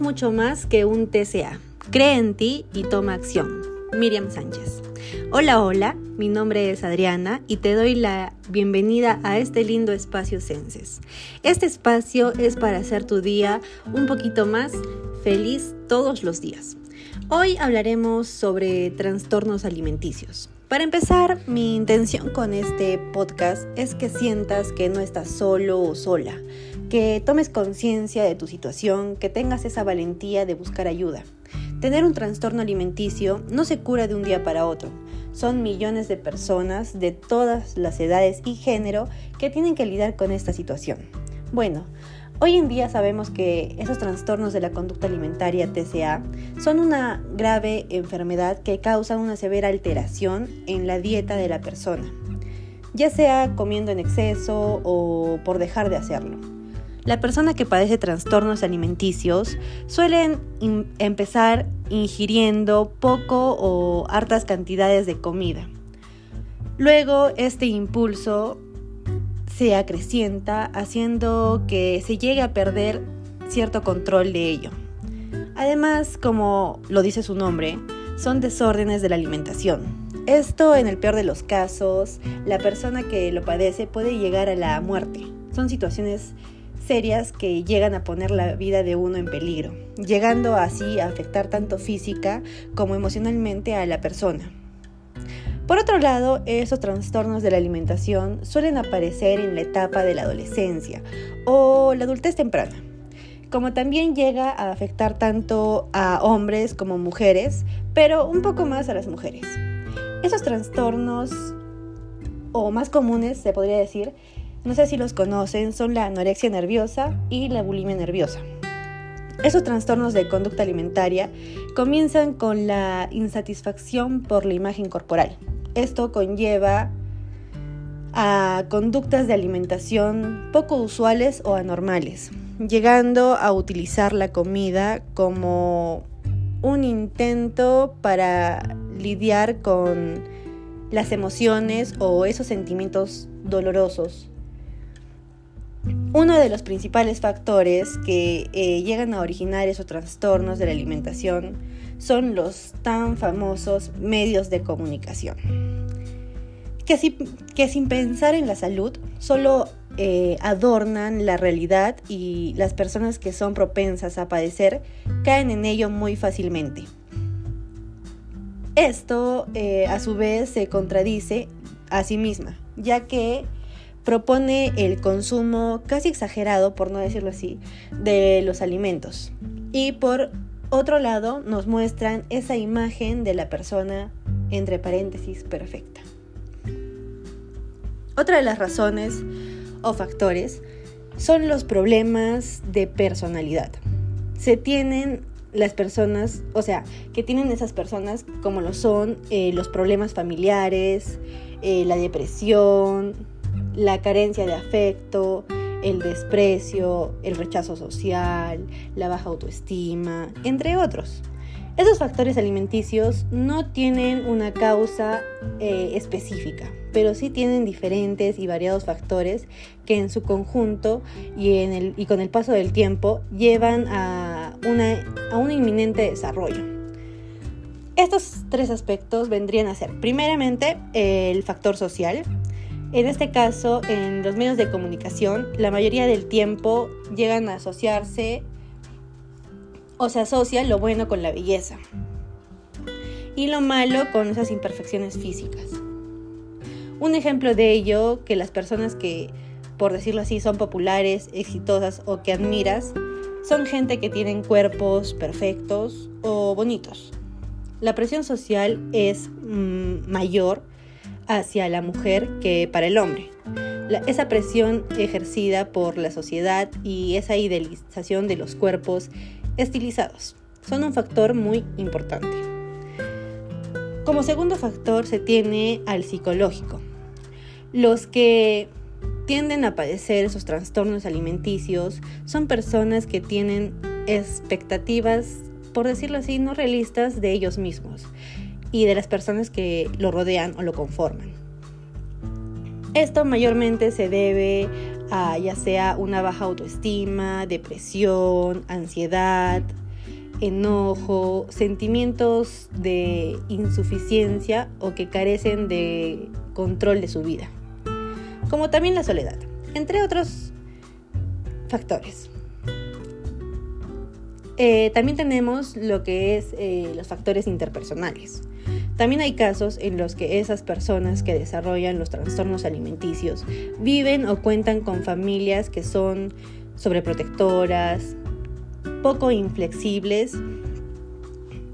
Mucho más que un TCA. Cree en ti y toma acción. Miriam Sánchez. Hola, hola, mi nombre es Adriana y te doy la bienvenida a este lindo espacio Senses. Este espacio es para hacer tu día un poquito más feliz todos los días. Hoy hablaremos sobre trastornos alimenticios. Para empezar, mi intención con este podcast es que sientas que no estás solo o sola, que tomes conciencia de tu situación, que tengas esa valentía de buscar ayuda. Tener un trastorno alimenticio no se cura de un día para otro. Son millones de personas de todas las edades y género que tienen que lidiar con esta situación. Bueno, Hoy en día sabemos que esos trastornos de la conducta alimentaria TCA son una grave enfermedad que causa una severa alteración en la dieta de la persona, ya sea comiendo en exceso o por dejar de hacerlo. La persona que padece trastornos alimenticios suelen empezar ingiriendo poco o hartas cantidades de comida. Luego este impulso se acrecienta haciendo que se llegue a perder cierto control de ello. Además, como lo dice su nombre, son desórdenes de la alimentación. Esto, en el peor de los casos, la persona que lo padece puede llegar a la muerte. Son situaciones serias que llegan a poner la vida de uno en peligro, llegando así a afectar tanto física como emocionalmente a la persona. Por otro lado, esos trastornos de la alimentación suelen aparecer en la etapa de la adolescencia o la adultez temprana, como también llega a afectar tanto a hombres como mujeres, pero un poco más a las mujeres. Esos trastornos, o más comunes se podría decir, no sé si los conocen, son la anorexia nerviosa y la bulimia nerviosa. Esos trastornos de conducta alimentaria comienzan con la insatisfacción por la imagen corporal esto conlleva a conductas de alimentación poco usuales o anormales, llegando a utilizar la comida como un intento para lidiar con las emociones o esos sentimientos dolorosos. Uno de los principales factores que eh, llegan a originar esos trastornos de la alimentación son los tan famosos medios de comunicación. Que, sin pensar en la salud, solo eh, adornan la realidad y las personas que son propensas a padecer caen en ello muy fácilmente. Esto eh, a su vez se contradice a sí misma, ya que propone el consumo casi exagerado, por no decirlo así, de los alimentos. Y por otro lado, nos muestran esa imagen de la persona, entre paréntesis, perfecta. Otra de las razones o factores son los problemas de personalidad. Se tienen las personas, o sea, que tienen esas personas como lo son eh, los problemas familiares, eh, la depresión, la carencia de afecto, el desprecio, el rechazo social, la baja autoestima, entre otros. Esos factores alimenticios no tienen una causa eh, específica, pero sí tienen diferentes y variados factores que en su conjunto y, con el paso del tiempo llevan a, a un inminente desarrollo. Estos tres aspectos vendrían a ser, primeramente, el factor social, en este caso, en los medios de comunicación, la mayoría del tiempo llegan a asociarse o se asocia lo bueno con la belleza y lo malo con esas imperfecciones físicas. Un ejemplo de ello, que las personas que, por decirlo así, son populares, exitosas o que admiras, son gente que tienen cuerpos perfectos o bonitos. La presión social es mm, mayor hacia la mujer que para el hombre. esa presión ejercida por la sociedad y esa idealización de los cuerpos estilizados son un factor muy importante. Como segundo factor se tiene al psicológico. Los que tienden a padecer esos trastornos alimenticios son personas que tienen expectativas, por decirlo así, no realistas de ellos mismos y de las personas que lo rodean o lo conforman. Esto mayormente se debe a ya sea una baja autoestima, depresión, ansiedad, enojo, sentimientos de insuficiencia o que carecen de control de su vida, como también la soledad, entre otros factores. Eh, también tenemos lo que es eh, los factores interpersonales. También hay casos en los que esas personas que desarrollan los trastornos alimenticios viven o cuentan con familias que son sobreprotectoras, poco inflexibles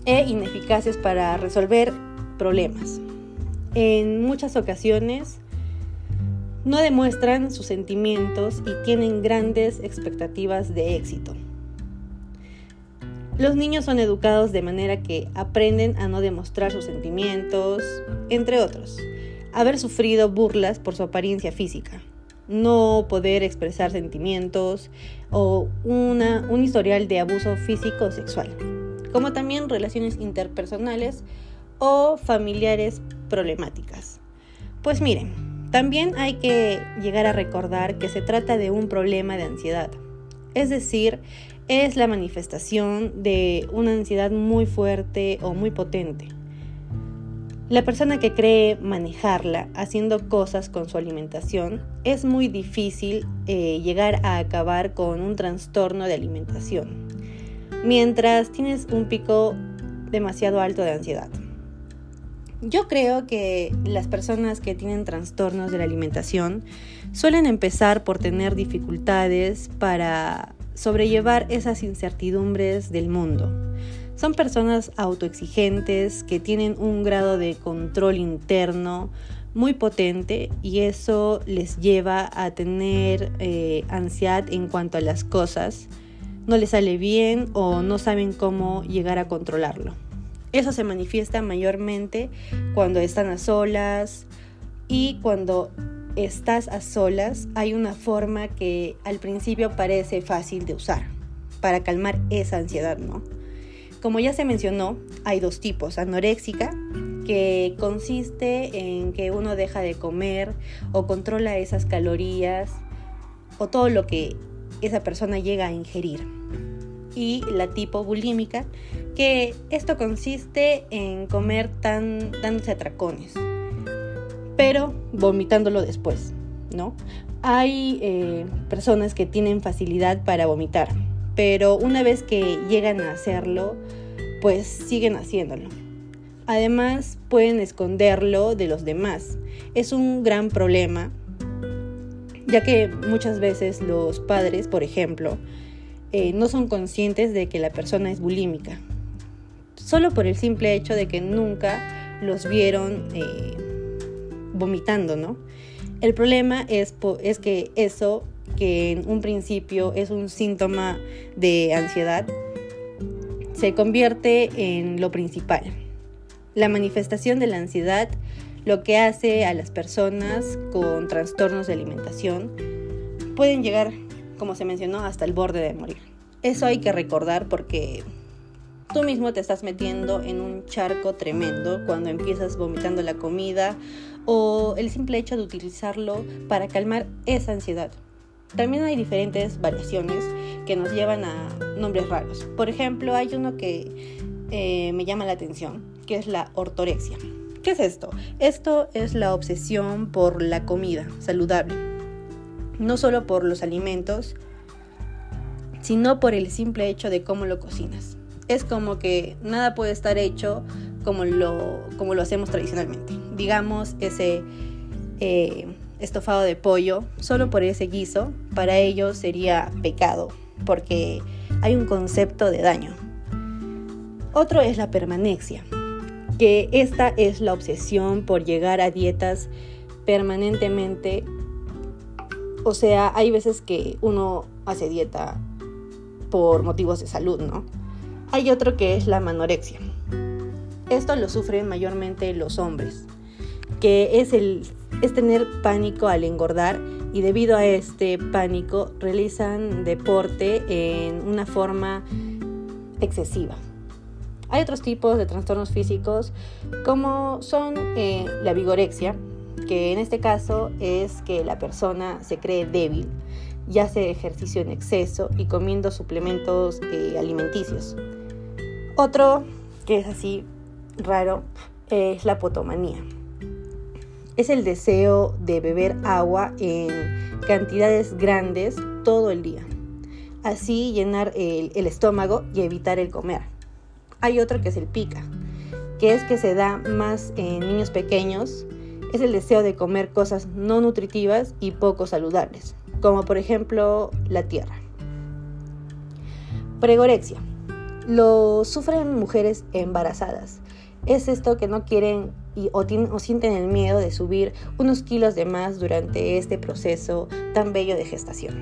e ineficaces para resolver problemas. En muchas ocasiones no demuestran sus sentimientos y tienen grandes expectativas de éxito. Los niños son educados de manera que aprenden a no demostrar sus sentimientos, entre otros. Haber sufrido burlas por su apariencia física, no poder expresar sentimientos o una, un historial de abuso físico o sexual, como también relaciones interpersonales o familiares problemáticas. Pues miren, también hay que llegar a recordar que se trata de un problema de ansiedad, es decir, es la manifestación de una ansiedad muy fuerte o muy potente. La persona que cree manejarla haciendo cosas con su alimentación es muy difícil eh, llegar a acabar con un trastorno de alimentación, mientras tienes un pico demasiado alto de ansiedad. Yo creo que las personas que tienen trastornos de la alimentación suelen empezar por tener dificultades para sobrellevar esas incertidumbres del mundo. Son personas autoexigentes que tienen un grado de control interno muy potente y eso les lleva a tener eh, ansiedad en cuanto a las cosas. No les sale bien o no saben cómo llegar a controlarlo. Eso se manifiesta mayormente cuando están a solas y cuando estás a solas, hay una forma que al principio parece fácil de usar para calmar esa ansiedad, ¿no? Como ya se mencionó, hay dos tipos, anoréxica, que consiste en que uno deja de comer o controla esas calorías o todo lo que esa persona llega a ingerir. Y la tipo bulímica, que esto consiste en comer tan dándose atracones pero vomitándolo después, ¿no? Hay eh, personas que tienen facilidad para vomitar, pero una vez que llegan a hacerlo, pues siguen haciéndolo. Además, pueden esconderlo de los demás. Es un gran problema, ya que muchas veces los padres, por ejemplo, eh, no son conscientes de que la persona es bulímica, solo por el simple hecho de que nunca los vieron eh, vomitando, ¿no? El problema es, que eso, que en un principio es un síntoma de ansiedad, se convierte en lo principal. La manifestación de la ansiedad lo que hace a las personas con trastornos de alimentación pueden llegar, como se mencionó, hasta el borde de morir. Eso hay que recordar porque tú mismo te estás metiendo en un charco tremendo cuando empiezas vomitando la comida o el simple hecho de utilizarlo para calmar esa ansiedad. También hay diferentes variaciones que nos llevan a nombres raros. Por ejemplo, hay uno que eh, me llama la atención, que es la ortorexia. ¿Qué es esto? Esto es la obsesión por la comida saludable. No solo por los alimentos, sino por el simple hecho de cómo lo cocinas es como que nada puede estar hecho como lo, como lo hacemos tradicionalmente. Digamos, ese eh, estofado de pollo, solo por ese guiso, para ellos sería pecado, porque hay un concepto de daño. Otro es la permanencia, que esta es la obsesión por llegar a dietas permanentemente. O sea, hay veces que uno hace dieta por motivos de salud, ¿no? Hay otro que es la manorexia. Esto lo sufren mayormente los hombres, que es, el, es tener pánico al engordar y debido a este pánico realizan deporte en una forma excesiva. Hay otros tipos de trastornos físicos como son eh, la vigorexia, que en este caso es que la persona se cree débil y hace ejercicio en exceso y comiendo suplementos eh, alimenticios. Otro que es así raro es la potomanía. Es el deseo de beber agua en cantidades grandes todo el día. Así llenar el, estómago y evitar el comer. Hay otro que es el pica, que es que se da más en niños pequeños. Es el deseo de comer cosas no nutritivas y poco saludables, como por ejemplo la tierra. Pregorexia. Lo sufren mujeres embarazadas. Es esto que no quieren o, sienten el miedo de subir unos kilos de más durante este proceso tan bello de gestación.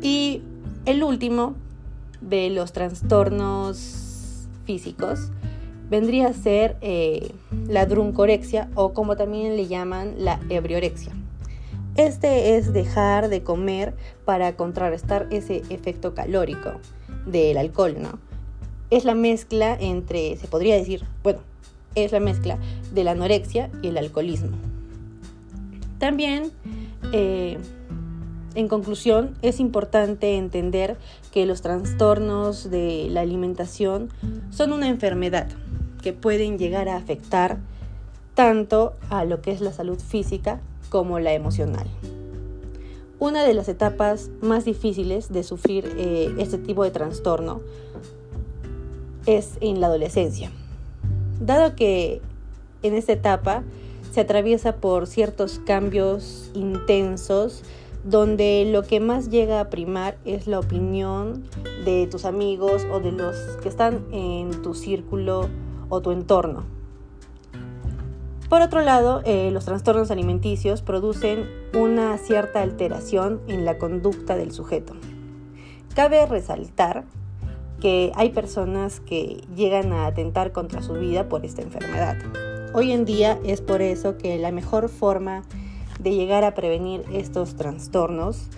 Y el último de los trastornos físicos vendría a ser eh, la druncorexia o como también le llaman la ebriorexia. Este es dejar de comer para contrarrestar ese efecto calórico del alcohol, ¿no? Es la mezcla entre, se podría decir, bueno, es la mezcla de la anorexia y el alcoholismo. También, eh, en conclusión, es importante entender que los trastornos de la alimentación son una enfermedad que pueden llegar a afectar tanto a lo que es la salud física como la emocional. Una de las etapas más difíciles de sufrir eh, este tipo de trastorno es en la adolescencia. Dado que en esta etapa se atraviesa por ciertos cambios intensos, donde lo que más llega a primar es la opinión de tus amigos o de los que están en tu círculo o tu entorno. Por otro lado, eh, los trastornos alimenticios producen una cierta alteración en la conducta del sujeto. Cabe resaltar que hay personas que llegan a atentar contra su vida por esta enfermedad. Hoy en día es por eso que la mejor forma de llegar a prevenir estos trastornos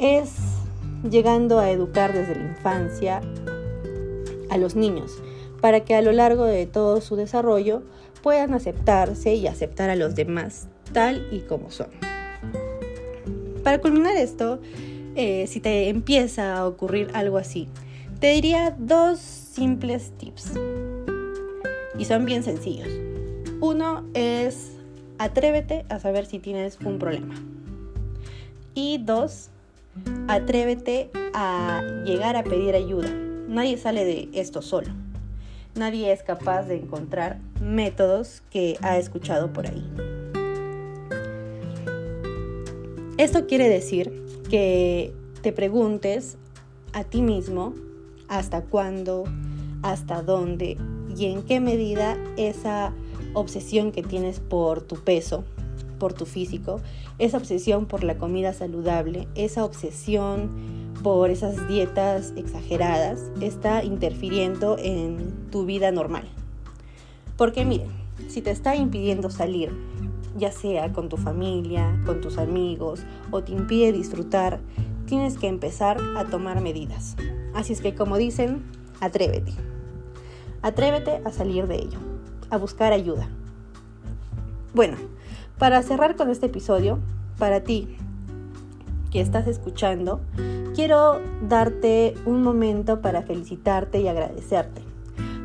es llegando a educar desde la infancia a los niños para que a lo largo de todo su desarrollo puedan aceptarse y aceptar a los demás tal y como son. Para culminar esto, eh, si te empieza a ocurrir algo así, te diría dos simples tips. Y son bien sencillos. Uno es atrévete a saber si tienes un problema. Y dos, atrévete a llegar a pedir ayuda. Nadie sale de esto solo nadie es capaz de encontrar métodos que ha escuchado por ahí. Esto quiere decir que te preguntes a ti mismo hasta cuándo, hasta dónde y en qué medida esa obsesión que tienes por tu peso, por tu físico, esa obsesión por la comida saludable, esa obsesión por esas dietas exageradas está interfiriendo en tu vida normal. Porque miren, si te está impidiendo salir, ya sea con tu familia, con tus amigos, o te impide disfrutar, tienes que empezar a tomar medidas. Así es que como dicen, atrévete. Atrévete a salir de ello, a buscar ayuda. Bueno, para cerrar con este episodio, para ti que estás escuchando, quiero darte un momento para felicitarte y agradecerte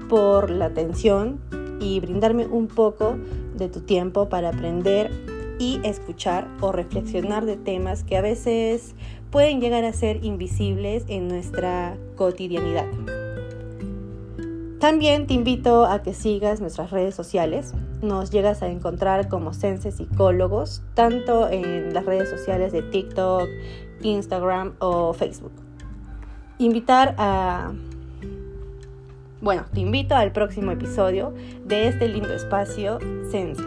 por la atención y brindarme un poco de tu tiempo para aprender y escuchar o reflexionar de temas que a veces pueden llegar a ser invisibles en nuestra cotidianidad. También te invito a que sigas nuestras redes sociales. Nos llegas a encontrar como Sense Psicólogos, tanto en las redes sociales de TikTok, Instagram o Facebook. Invitar a... Bueno, te invito al próximo episodio de este lindo espacio Senses.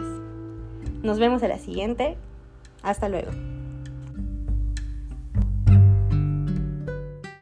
Nos vemos en la siguiente. Hasta luego.